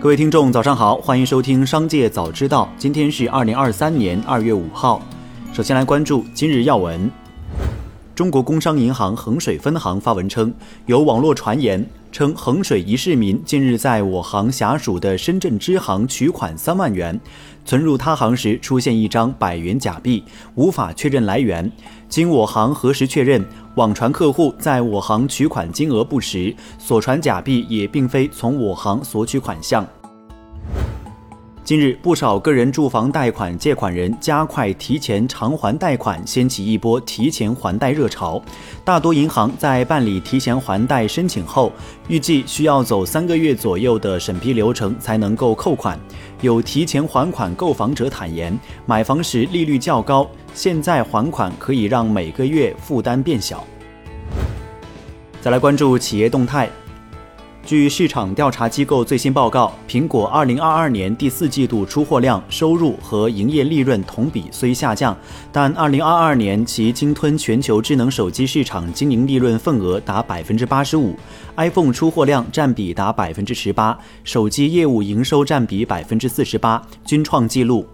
各位听众，早上好，欢迎收听《商界早知道》。今天是二零二三年二月五号。首先来关注今日要闻。中国工商银行衡水分行发文称，有网络传言称衡水一市民近日在我行辖属的深圳支行取款三万元，存入他行时出现一张百元假币，无法确认来源。经我行核实确认，网传客户在我行取款金额不实，所传假币也并非从我行索取款项。近日，不少个人住房贷款借款人加快提前偿还贷款，掀起一波提前还贷热潮。大多银行在办理提前还贷申请后，预计需要走三个月左右的审批流程才能够扣款。有提前还款购房者坦言，买房时利率较高，现在还款可以让每个月负担变小。再来关注企业动态。据市场调查机构最新报告，苹果2022年第四季度出货量、收入和营业利润同比虽下降，但2022年其鲸吞全球智能手机市场经营利润份额达85%。iPhone 出货量占比达18%，手机业务营收占比48%，均创纪录。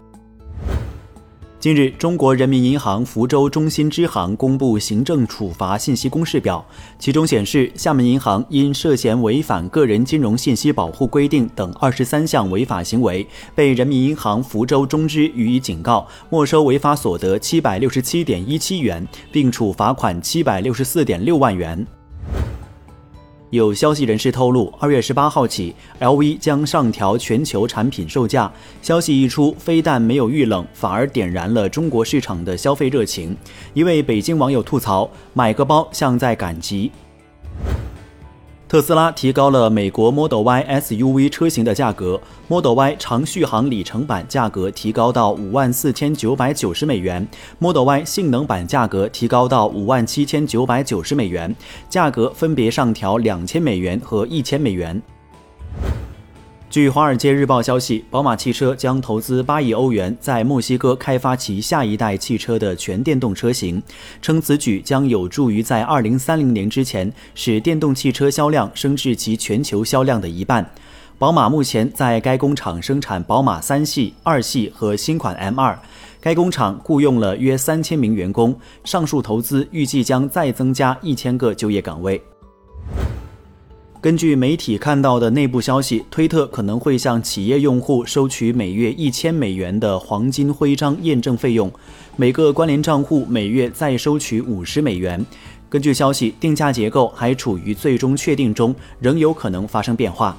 近日，中国人民银行福州中心支行公布行政处罚信息公示表，其中显示，厦门银行因涉嫌违反个人金融信息保护规定等二十三项违法行为，被人民银行福州中支予以警告，没收违法所得七百六十七点一七元，并处罚款七百六十四点六万元。有消息人士透露，二月十八号起，LV 将上调全球产品售价。消息一出，非但没有遇冷，反而点燃了中国市场的消费热情。一位北京网友吐槽：“买个包像在赶集。”特斯拉提高了美国 Model Y SUV 车型的价格，Model Y 长续航里程版价格提高到五万四千九百九十美元，Model Y 性能版价格提高到五万七千九百九十美元，价格分别上调两千美元和一千美元。据《华尔街日报》消息，宝马汽车将投资八亿欧元在墨西哥开发其下一代汽车的全电动车型，称此举将有助于在二零三零年之前使电动汽车销量升至其全球销量的一半。宝马目前在该工厂生产宝马三系、二系和新款 M2，该工厂雇佣了约三千名员工，上述投资预计将再增加一千个就业岗位。根据媒体看到的内部消息，推特可能会向企业用户收取每月一千美元的黄金徽章验证费用，每个关联账户每月再收取五十美元。根据消息，定价结构还处于最终确定中，仍有可能发生变化。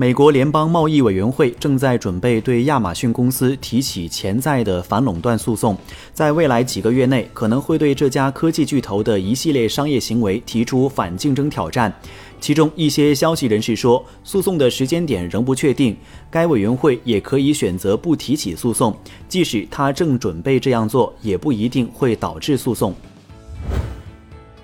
美国联邦贸易委员会正在准备对亚马逊公司提起潜在的反垄断诉讼，在未来几个月内可能会对这家科技巨头的一系列商业行为提出反竞争挑战。其中一些消息人士说，诉讼的时间点仍不确定，该委员会也可以选择不提起诉讼，即使他正准备这样做，也不一定会导致诉讼。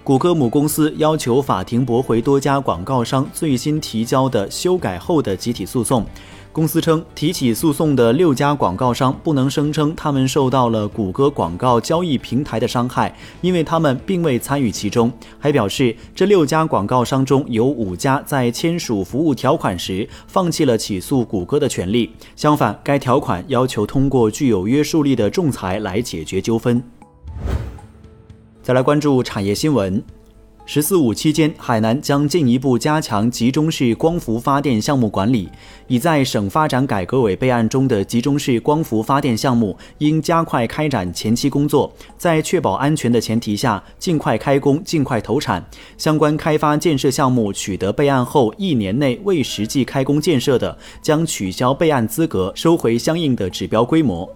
谷歌母公司要求法庭驳回多家广告商最新提交的修改后的集体诉讼。公司称，提起诉讼的六家广告商不能声称他们受到了谷歌广告交易平台的伤害，因为他们并未参与其中。还表示，这六家广告商中有五家在签署服务条款时放弃了起诉谷歌的权利。相反，该条款要求通过具有约束力的仲裁来解决纠纷。再来关注产业新闻。“十四五”期间，海南将进一步加强集中式光伏发电项目管理。已在省发展改革委备案中的集中式光伏发电项目，应加快开展前期工作，在确保安全的前提下，尽快开工、尽快投产。相关开发建设项目取得备案后一年内未实际开工建设的，将取消备案资格，收回相应的指标规模。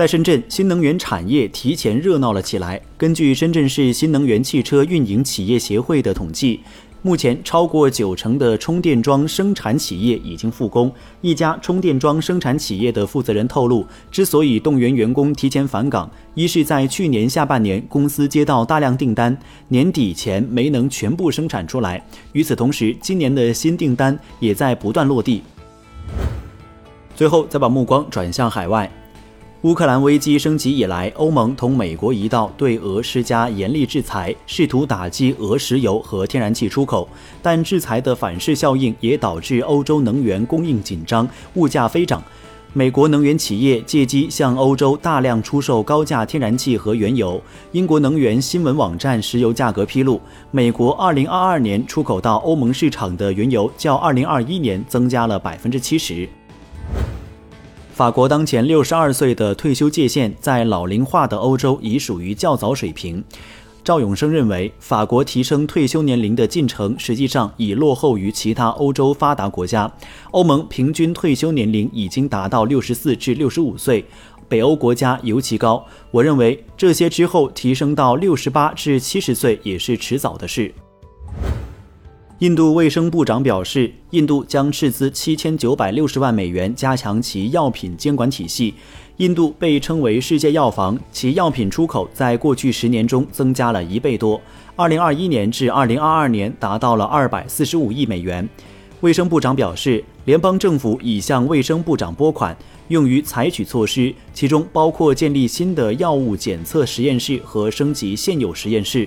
在深圳，新能源产业提前热闹了起来。根据深圳市新能源汽车运营企业协会的统计，目前超过九成的充电桩生产企业已经复工。一家充电桩生产企业的负责人透露，之所以动员员工提前返岗，一是在去年下半年公司接到大量订单，年底前没能全部生产出来；与此同时，今年的新订单也在不断落地。最后，再把目光转向海外。乌克兰危机升级以来，欧盟同美国一道对俄施加严厉制裁，试图打击俄石油和天然气出口。但制裁的反噬效应也导致欧洲能源供应紧张，物价飞涨。美国能源企业借机向欧洲大量出售高价天然气和原油。英国能源新闻网站石油价格披露，美国2022年出口到欧盟市场的原油较2021年增加了百分之七十。法国当前六十二岁的退休界限，在老龄化的欧洲已属于较早水平。赵永生认为，法国提升退休年龄的进程实际上已落后于其他欧洲发达国家。欧盟平均退休年龄已经达到六十四至六十五岁，北欧国家尤其高。我认为，这些之后提升到六十八至七十岁也是迟早的事。印度卫生部长表示，印度将斥资七千九百六十万美元加强其药品监管体系。印度被称为世界药房，其药品出口在过去十年中增加了一倍多，二零二一年至二零二二年达到了二百四十五亿美元。卫生部长表示，联邦政府已向卫生部长拨款，用于采取措施，其中包括建立新的药物检测实验室和升级现有实验室。